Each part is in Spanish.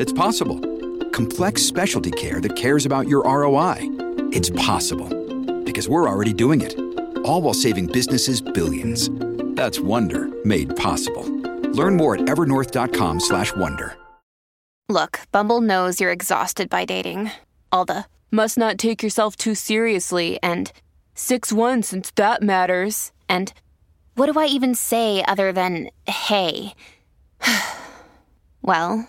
It's possible. Complex specialty care that cares about your ROI? It's possible. Because we're already doing it. All while saving businesses billions. That's Wonder made possible. Learn more at evernorth.com/wonder. Look, Bumble knows you're exhausted by dating. All the must not take yourself too seriously and 6 1 since that matters. And what do I even say other than hey? well,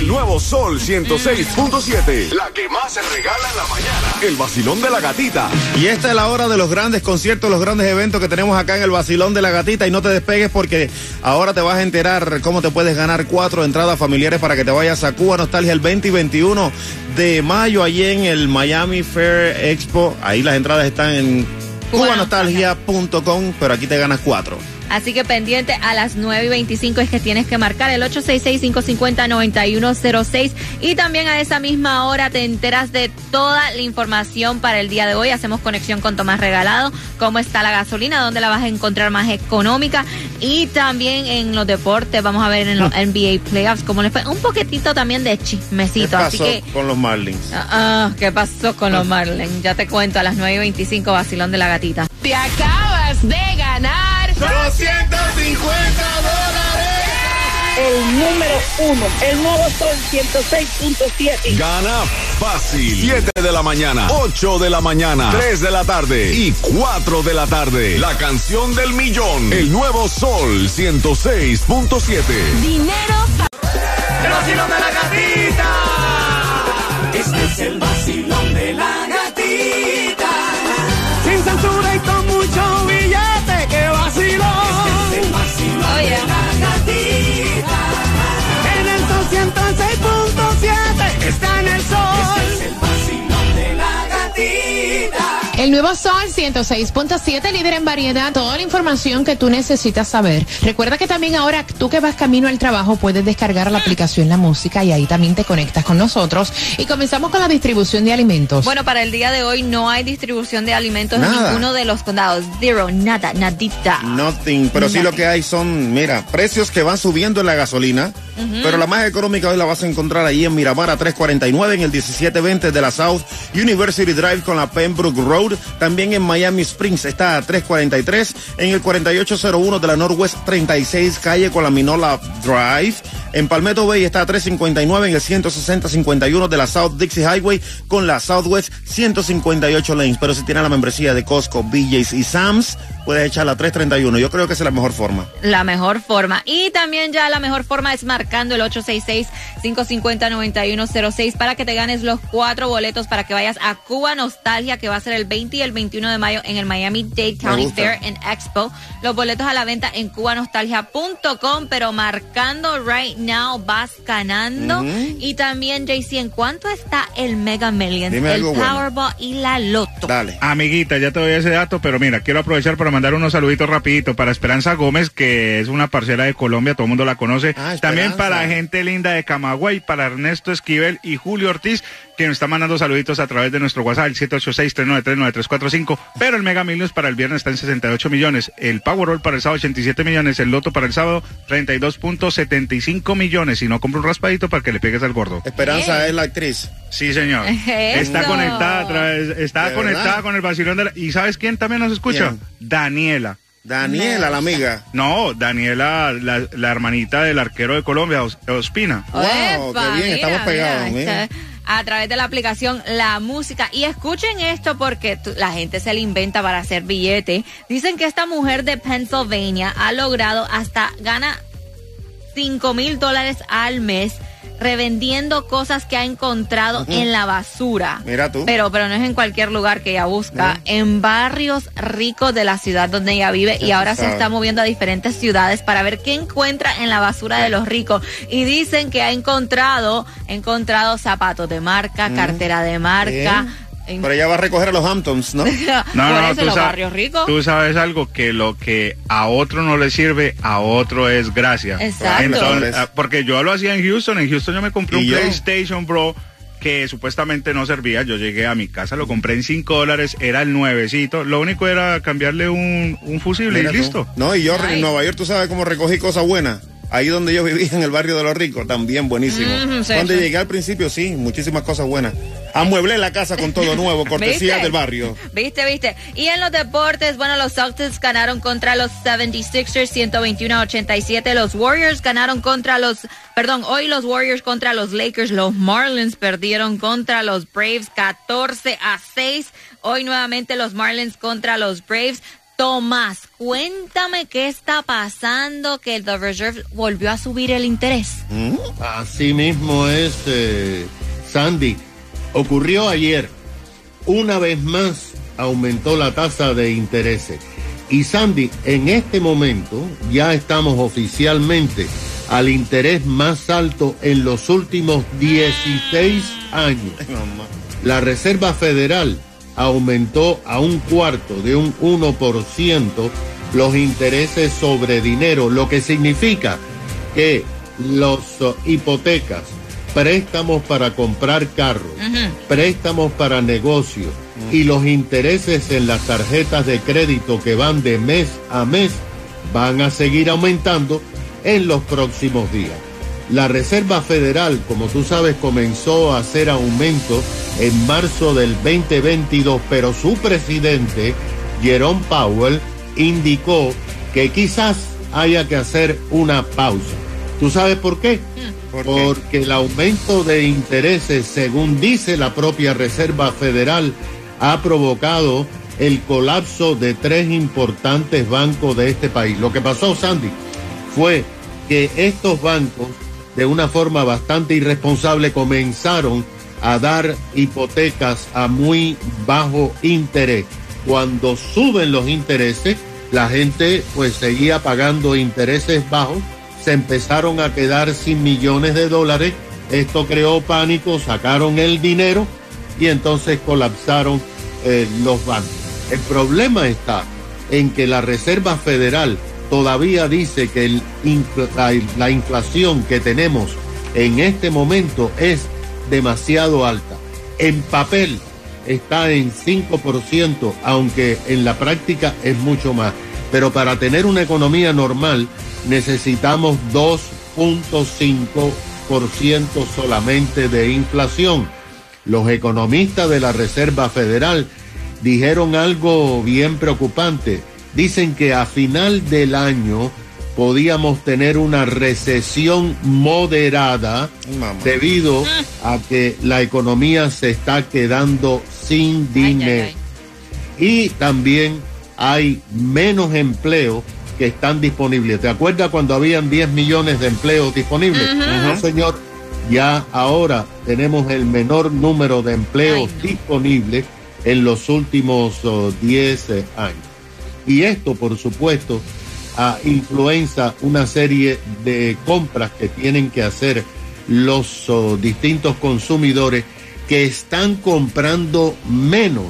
El nuevo Sol 106.7. La que más se regala en la mañana. El vacilón de la gatita. Y esta es la hora de los grandes conciertos, los grandes eventos que tenemos acá en el Basilón de la Gatita. Y no te despegues porque ahora te vas a enterar cómo te puedes ganar cuatro entradas familiares para que te vayas a Cuba Nostalgia el 20 y 21 de mayo, allí en el Miami Fair Expo. Ahí las entradas están en cubanostalgia.com, pero aquí te ganas cuatro. Así que pendiente a las 9 y 25 es que tienes que marcar el 866-550-9106 y también a esa misma hora te enteras de toda la información para el día de hoy. Hacemos conexión con Tomás Regalado, cómo está la gasolina, dónde la vas a encontrar más económica y también en los deportes vamos a ver en los NBA Playoffs cómo les fue. Un poquitito también de chismecito. ¿Qué Así pasó que... con los Marlins? Ah, ah, ¿Qué pasó con los Marlins? Ya te cuento a las 9 y 25, vacilón de la gatita. Te acabas de ganar 250 dólares. el número uno, el nuevo Sol 106.7. Gana fácil. 7 de la mañana, 8 de la mañana, 3 de la tarde y 4 de la tarde. La canción del millón. El nuevo Sol 106.7. dinero. El vacilón de la gatita. Este es el vacilón nuevo Sol 106.7, líder en variedad, toda la información que tú necesitas saber. Recuerda que también ahora tú que vas camino al trabajo puedes descargar la aplicación La Música y ahí también te conectas con nosotros. Y comenzamos con la distribución de alimentos. Bueno, para el día de hoy no hay distribución de alimentos en Nada. ninguno de los condados. Zero, nada, nadita. Nothing, pero sí lo que hay son, mira, precios que van subiendo en la gasolina, pero la más económica hoy la vas a encontrar ahí en Miramar a 349 en el 1720 de la South University Drive con la Pembroke Road, también en Miami Springs está a 343 en el 4801 de la Northwest 36 calle con la Minola Drive. En Palmetto Bay está a 359 en el 16051 de la South Dixie Highway con la Southwest 158 lanes. Pero si tienes la membresía de Costco, BJ's y Sam's, puedes echarla a 331. Yo creo que esa es la mejor forma. La mejor forma. Y también ya la mejor forma es marcando el 866-550-9106 para que te ganes los cuatro boletos para que vayas a Cuba Nostalgia, que va a ser el 20 y el 21 de mayo en el Miami Dade County. Fair and Expo. Los boletos a la venta en cubanostalgia.com, pero marcando right now vas ganando. Y también, JC, ¿en cuánto está el Mega Millions, Dime el bueno. Powerball y la Loto? Dale. Amiguita, ya te doy ese dato, pero mira, quiero aprovechar para mandar unos saluditos rapidito para Esperanza Gómez, que es una parcera de Colombia, todo el mundo la conoce. Ah, También para gente linda de Camagüey, para Ernesto Esquivel y Julio Ortiz, que nos está mandando saluditos a través de nuestro WhatsApp, el 786-393-9345. Pero el Mega Millions para el viernes está en 68 millones, el Powerball para el sábado 87 millones, el Loto para el sábado 32.75 millones. Y no compra un raspadito para que le pegues al gordo. Esperanza es la actriz. Sí, señor. Está conectada través, está ¿De conectada verdad? con el vacilón de la... ¿Y sabes quién también nos escucha? ¿Quién? Daniela. Daniela, la amiga. No, Daniela, la, la hermanita del arquero de Colombia, Os- Ospina. Wow, Epa, qué bien, estamos pegados, mira. A través de la aplicación La Música. Y escuchen esto porque la gente se le inventa para hacer billete. Dicen que esta mujer de Pennsylvania ha logrado hasta gana 5 mil dólares al mes revendiendo cosas que ha encontrado en la basura. Mira tú. Pero, pero no es en cualquier lugar que ella busca, en barrios ricos de la ciudad donde ella vive y ahora se está moviendo a diferentes ciudades para ver qué encuentra en la basura de los ricos. Y dicen que ha encontrado, ha encontrado zapatos de marca, cartera de marca. En- Pero ella va a recoger a los Hamptons, ¿no? No, no, eso tú, los sa- barrios ricos. tú sabes algo, que lo que a otro no le sirve, a otro es gracia. Exacto. Entonces, porque yo lo hacía en Houston, en Houston yo me compré un. PlayStation Bro que supuestamente no servía, yo llegué a mi casa, lo compré en 5 dólares, era el nuevecito, lo único era cambiarle un, un fusible Mira y tú. listo. No, y yo Ay. en Nueva York, tú sabes cómo recogí cosas buenas. Ahí donde yo vivía, en el barrio de los ricos, también buenísimo. Sí, Cuando llegué al principio, sí, muchísimas cosas buenas. Amueblé la casa con todo nuevo, cortesía del barrio. Viste, viste. Y en los deportes, bueno, los Celtics ganaron contra los 76ers 121 a 87. Los Warriors ganaron contra los, perdón, hoy los Warriors contra los Lakers. Los Marlins perdieron contra los Braves 14 a 6. Hoy nuevamente los Marlins contra los Braves. Tomás, cuéntame qué está pasando que el The Reserve volvió a subir el interés. Así mismo es, eh, Sandy. Ocurrió ayer. Una vez más aumentó la tasa de intereses. Y Sandy, en este momento ya estamos oficialmente al interés más alto en los últimos 16 años. La Reserva Federal aumentó a un cuarto de un 1% los intereses sobre dinero, lo que significa que los uh, hipotecas, préstamos para comprar carros, préstamos para negocios y los intereses en las tarjetas de crédito que van de mes a mes van a seguir aumentando en los próximos días. La Reserva Federal, como tú sabes, comenzó a hacer aumentos en marzo del 2022, pero su presidente, Jerome Powell, indicó que quizás haya que hacer una pausa. ¿Tú sabes por qué? ¿Por qué? Porque el aumento de intereses, según dice la propia Reserva Federal, ha provocado el colapso de tres importantes bancos de este país. Lo que pasó, Sandy, fue que estos bancos, de una forma bastante irresponsable, comenzaron a dar hipotecas a muy bajo interés. Cuando suben los intereses, la gente pues seguía pagando intereses bajos, se empezaron a quedar sin millones de dólares, esto creó pánico, sacaron el dinero y entonces colapsaron eh, los bancos. El problema está en que la Reserva Federal todavía dice que la inflación que tenemos en este momento es demasiado alta. En papel está en 5%, aunque en la práctica es mucho más. Pero para tener una economía normal necesitamos 2.5% solamente de inflación. Los economistas de la Reserva Federal dijeron algo bien preocupante. Dicen que a final del año podíamos tener una recesión moderada Mamá. debido a que la economía se está quedando sin dinero. ay. Y también hay menos empleos que están disponibles. ¿Te acuerdas cuando habían 10 millones de empleos disponibles? No, señor. Ya ahora tenemos el menor número de empleos Ay, no. disponibles en los últimos oh, 10 eh, años. Y esto, por supuesto, ah, influencia una serie de compras que tienen que hacer los oh, distintos consumidores que están comprando menos.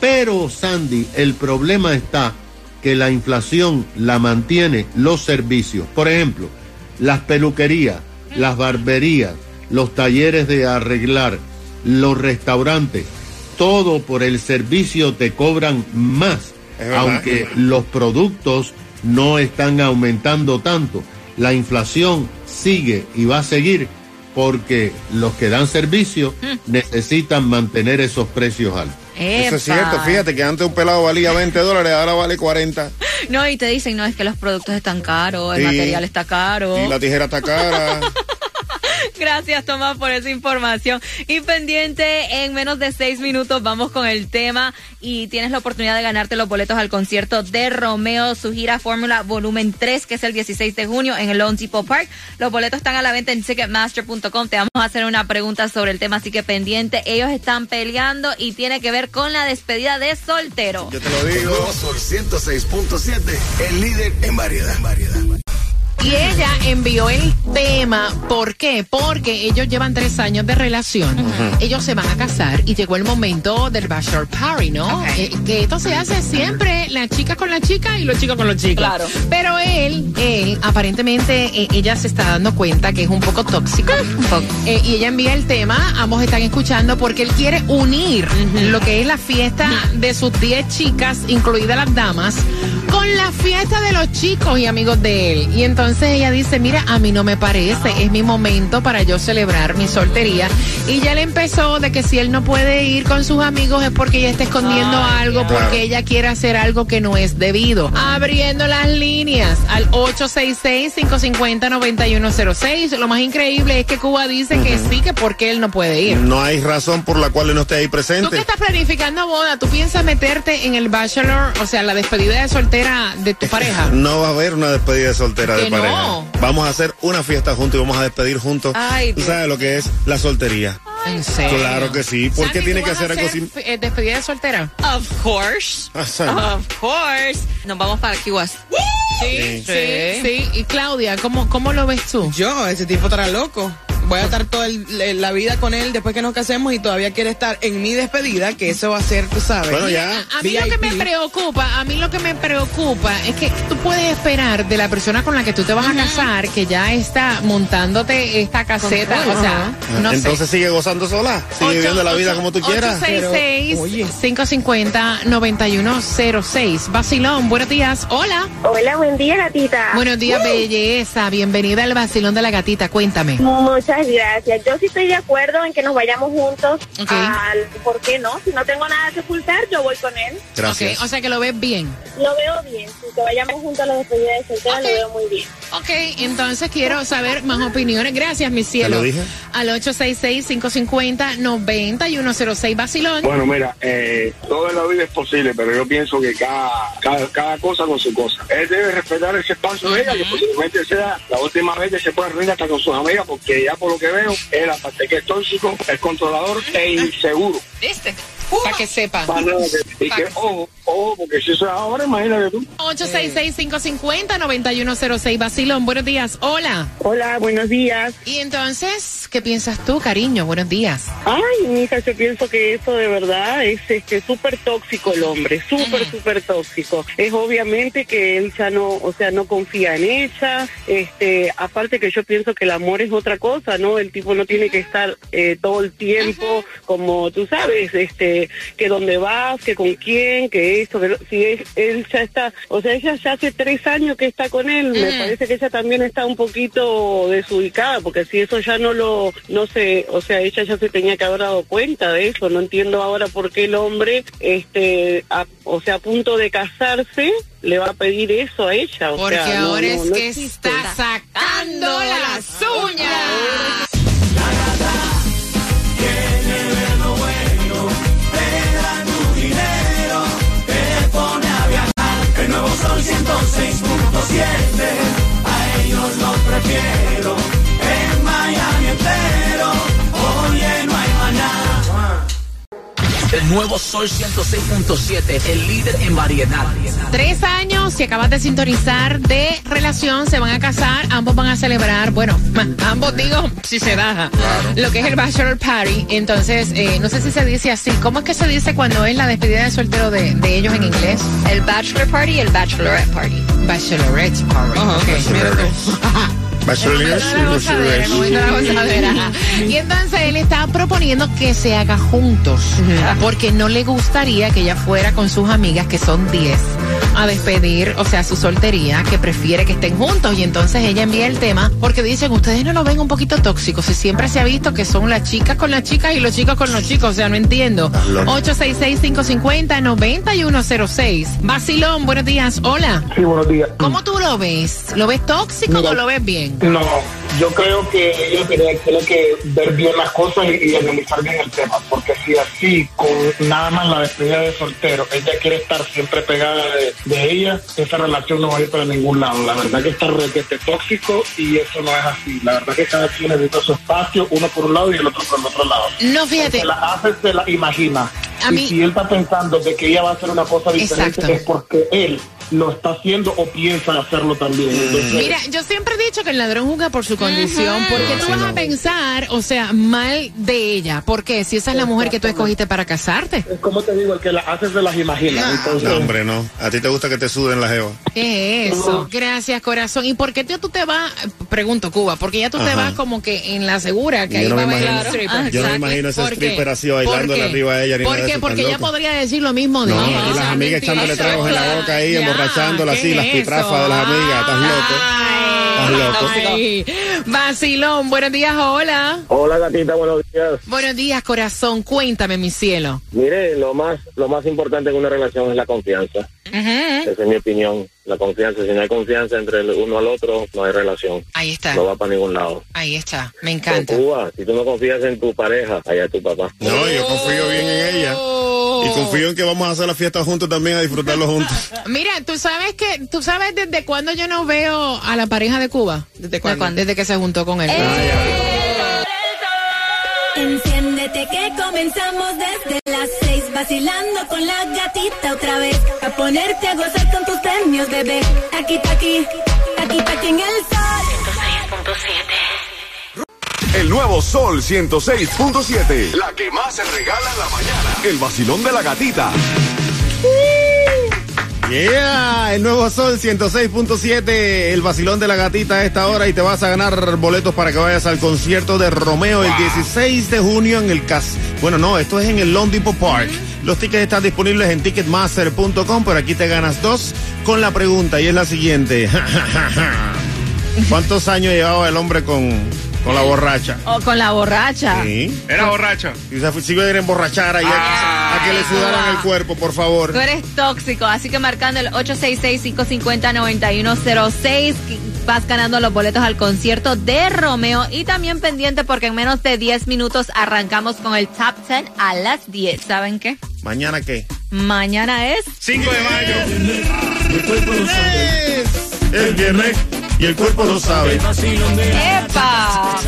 Pero, Sandy, el problema está que la inflación la mantiene los servicios. Por ejemplo, las peluquerías, las barberías, los talleres de arreglar, los restaurantes, todo por el servicio te cobran más. Aunque los productos no están aumentando tanto. La inflación sigue y va a seguir porque los que dan servicio necesitan mantener esos precios altos. Eso es cierto, fíjate que antes un pelado valía 20 dólares, ahora vale 40. No, y te dicen, no, es que los productos están caros, el Sí. material está caro. Y la tijera está cara. Gracias, Tomás, por esa información. Y pendiente, en menos de seis minutos vamos con el tema y tienes la oportunidad de ganarte los boletos al concierto de Romeo, su gira Fórmula Volumen 3, que es el 16 de junio en el Lone Depot Park. Los boletos están a la venta en Ticketmaster.com. Te vamos a hacer una pregunta sobre el tema, así que pendiente. Ellos están peleando y tiene que ver con la despedida de soltero. Yo te lo digo. Sol 106.7, el líder en variedad. en variedad. Y ella envió el tema. ¿Por qué? Porque ellos llevan tres años de relación. Ellos se van a casar y llegó el momento del bachelor party, ¿no? Eh, que esto se hace siempre la chica con la chica y los chicos con los chicos. Claro. Pero él, él, aparentemente, eh, ella se está dando cuenta que es un poco tóxico. Eh, y ella envía el tema. Ambos están escuchando porque él quiere unir lo que es la fiesta de sus 10 chicas, incluidas las damas, con la fiesta de los chicos y amigos de él. Y entonces ella dice, mira, a mí no me parece, es mi momento para yo celebrar mi soltería. Y ya le empezó de que si él no puede ir con sus amigos es porque ella está escondiendo algo, porque ella quiere hacer algo que no es debido. Abriendo las líneas al 866-550-9106. Lo más increíble es que Cuba dice que sí, que porque él no puede ir. No hay razón por la cual él no esté ahí Tú que presente. estás planificando boda, ¿tú piensas meterte en el bachelor, o sea, la despedida de soltera de tu pareja? No va a haber una despedida de soltera de no. pareja. Vamos a hacer una fiesta juntos y vamos a despedir juntos. Ay, Tú sabes lo que es la soltería. ¿En serio? Claro que sí. ¿Por qué tiene ¿tú que hacer algo sin- eh, despedida de soltera? Of course. Ah. Of course. Nos vamos para Key West. Sí, sí, sí. Y Claudia, ¿cómo, cómo lo ves tú? Yo, ese tipo estará loco. Voy a estar toda el- la vida con él después que nos casemos y todavía quiere estar en mi despedida, que eso va a ser, tú sabes. Bueno, ya. A mí lo que me preocupa, a mí lo que me preocupa es que tú puedes esperar de la persona con la que tú te vas a casar que ya está montándote esta caseta, o sea, no Entonces sé. sigue gozando sola. Sigue viviendo la vida como tú quieras. 866-550-9106. Basilón, buenos días. Hola. Hola, buen día, gatita. Buenos días, belleza. Bienvenida al Basilón de la Gatita. Cuéntame. Muchas gracias. Yo sí estoy de acuerdo en que nos vayamos juntos. Ok. Al, ¿Por qué no? Si no tengo nada que ocultar, yo voy con él. Gracias. Ok, o sea que lo ves bien. Lo veo bien. Si que vayamos juntos a la despedida de soltera, Ok. lo veo muy bien. Ok, entonces quiero saber más opiniones. Gracias, mi cielo. lo dije. Al 866-550-9106 Basilón. Bueno, mira, eh, todo en la vida es posible, pero yo pienso que cada, cada, cada cosa con su cosa. Él debe respetar ese espacio de ella, que posiblemente sea la última vez que se puede reunir hasta con sus amigas, porque ya por lo que veo, él aparte que es tóxico, es controlador e inseguro. ¿Viste? Para que sepa. Para nada que- y que, ojo, ojo, porque si eso es ahora, imagínate tú. 866-550-9106 Basilón. Buenos días. Hola. Hola, buenos días. Y entonces, ¿qué piensas tú, cariño? Buenos días. Ay, mija, yo pienso que eso de verdad es este súper tóxico el hombre, súper, súper tóxico. Es obviamente que él ya no, o sea, no confía en ella. Este, aparte que yo pienso que el amor es otra cosa, ¿no? El tipo no tiene que estar eh, todo el tiempo, como tú sabes, este, que dónde vas, que con quién, que esto, que lo- si él, él ya está, o sea, ella ya hace tres años que está con él, me parece que ella también está un poquito desubicada, porque si eso ya no lo, no sé, o sea, ella ya se tenía que haber dado cuenta de eso, no entiendo ahora por qué el hombre, este, a- o sea, a punto de casarse, le va a pedir eso a ella. O Porque sea, ahora no, es no que existe. está sacando las uñas. Te pone a viajar. El nuevo Sol 106.7. A ellos los prefiero. El nuevo Sol 106.7, el líder en variedad. Tres años, si acabas de sintonizar de relación, se van a casar, ambos van a celebrar, bueno, ma- ambos digo, si se da, lo que es el bachelor party. Entonces, eh, no sé si se dice así. ¿Cómo es que se dice cuando es la despedida de soltero de, de ellos en inglés? El bachelor party y el bachelorette party. Bachelorette party. Ok, mira tú. Bachelor- Gozadera. Y entonces él está proponiendo que se haga juntos, porque no le gustaría que ella fuera con sus amigas, que son 10, a despedir, o sea, su soltería, que prefiere que estén juntos. Y entonces ella envía el tema, porque dicen, ustedes no lo ven un poquito tóxico, si siempre se ha visto que son las chicas con las chicas y los chicos con los chicos, o sea, no entiendo. loca. 866-550-9106. Basilón, buenos días, hola. Sí, buenos días. ¿Cómo tú lo ves? ¿Lo ves tóxico Mira. o lo ves bien? No, yo creo que ella tiene, tiene que ver bien las cosas y, y analizar bien el tema, porque si así, con nada más la despedida de soltero, ella quiere estar siempre pegada de, de ella, esa relación no va a ir para ningún lado. La verdad que está requete tóxico y eso no es así. La verdad que cada quien necesita su espacio, uno por un lado y el otro por el otro lado. No, fíjate. Se la hace, se la imagina. A y mí- si él está pensando de que ella va a hacer una cosa diferente Exacto. es porque él lo está haciendo o piensa hacerlo también. Entonces, Mira, yo siempre he dicho que el ladrón juzga por su condición, porque tú vas a pensar, o sea, mal de ella. ¿Por qué? Si esa es la mujer que tú escogiste para casarte. es como te digo, el que la hace se las imagina. Entonces, No, hombre, no. A ti te gusta que te suden la jeva. ¿Qué es eso? Gracias, corazón. ¿Y por qué tú tú te vas? Pregunto, Cuba, porque ya tú te Ajá. vas como que en la segura, que Yo ahí no va a bailar stripper. yo no me imagino ese stripper así ¿Por bailándole qué? arriba a ella ni ¿Por de qué? Porque ella podría decir lo mismo de No, ella. las amigas echándole tragos en la boca ahí, Ya, emborrachándola así, ¿qué las pitrafas de las amigas. Estás loco. Estás loco. Ay, Vacilón, buenos días, hola. Hola gatita, buenos días. Buenos días, corazón. Cuéntame, mi cielo. Mire, lo más, lo más importante en una relación es la confianza. Esa es mi opinión. La confianza. Si no hay confianza entre el uno al otro, no hay relación. Ahí está. No va para ningún lado. Ahí está. Me encanta. Pero, Cuba, si tú no confías en tu pareja, allá es tu papá. No, yo confío bien en ella. Y confío en que vamos a hacer la fiesta juntos también, a disfrutarlo juntos. Mira, tú sabes que, tú sabes desde cuándo yo no veo a la pareja de Cuba. ¿Desde cuándo? Desde que se juntó con él. Enciéndete que comenzamos desde las seis vacilando con la gatita otra vez a ponerte a gozar con tus premios bebé aquí aquí aquí aquí en el sol El nuevo Sol 106.7. La que más se regala en la mañana. El vacilón de la gatita. Yeah, el nuevo Sol 106.7, el vacilón de la gatita a esta hora y te vas a ganar boletos para que vayas al concierto de Romeo el 16 de junio en el CAS. Bueno, no, esto es en el Lone Depot Park. Los tickets están disponibles en ticketmaster.com, pero aquí te ganas dos con la pregunta y es la siguiente. ¿Cuántos años llevaba el hombre con, con la borracha? O con la borracha. Sí. Era borracha. Y se sigue a emborrachar ahí a, a que le sudaran el cuerpo, por favor. Tú eres tóxico, así que marcando el 866-550-9106 vas ganando los boletos al concierto de Romeo y también pendiente porque en menos de 10 minutos arrancamos con el Top 10 a las 10. ¿Saben qué? ¿Mañana qué? Mañana es 5 de mayo. El viernes y el cuerpo lo sabe. ¡Epa!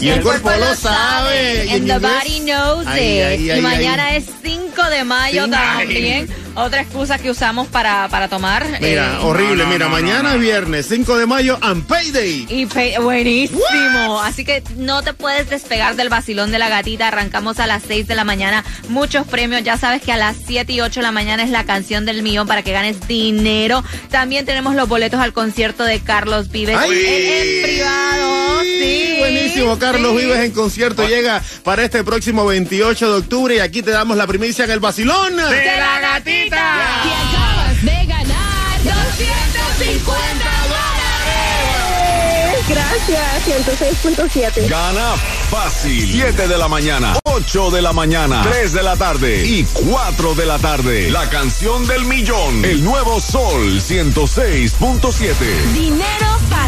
Y el cuerpo lo sabe. And the body knows Ay, it. ay, y mañana es 5 de mayo también. Otra excusa que usamos para, para tomar. Mira, eh, horrible. Mira, mañana es viernes, 5 de mayo, and payday. Y pe- buenísimo. Así que no te puedes despegar del vacilón de la gatita. Arrancamos a las 6 de la mañana. Muchos premios. Ya sabes que a las 7 y 8 de la mañana es la canción del millón para que ganes dinero. También tenemos los boletos al concierto de Carlos Vives en, en privado. Sí. Buenísimo, Carlos Vives en concierto llega para este próximo 28 de octubre y aquí te damos la primicia en el vacilón. De la gatita. Y acabas de ganar 250 dólares. Gracias, 106.7. Gana fácil. 7 de la mañana, 8 de la mañana, 3 de la tarde y 4 de la tarde. La canción del millón. El nuevo Sol 106.7. Dinero fácil.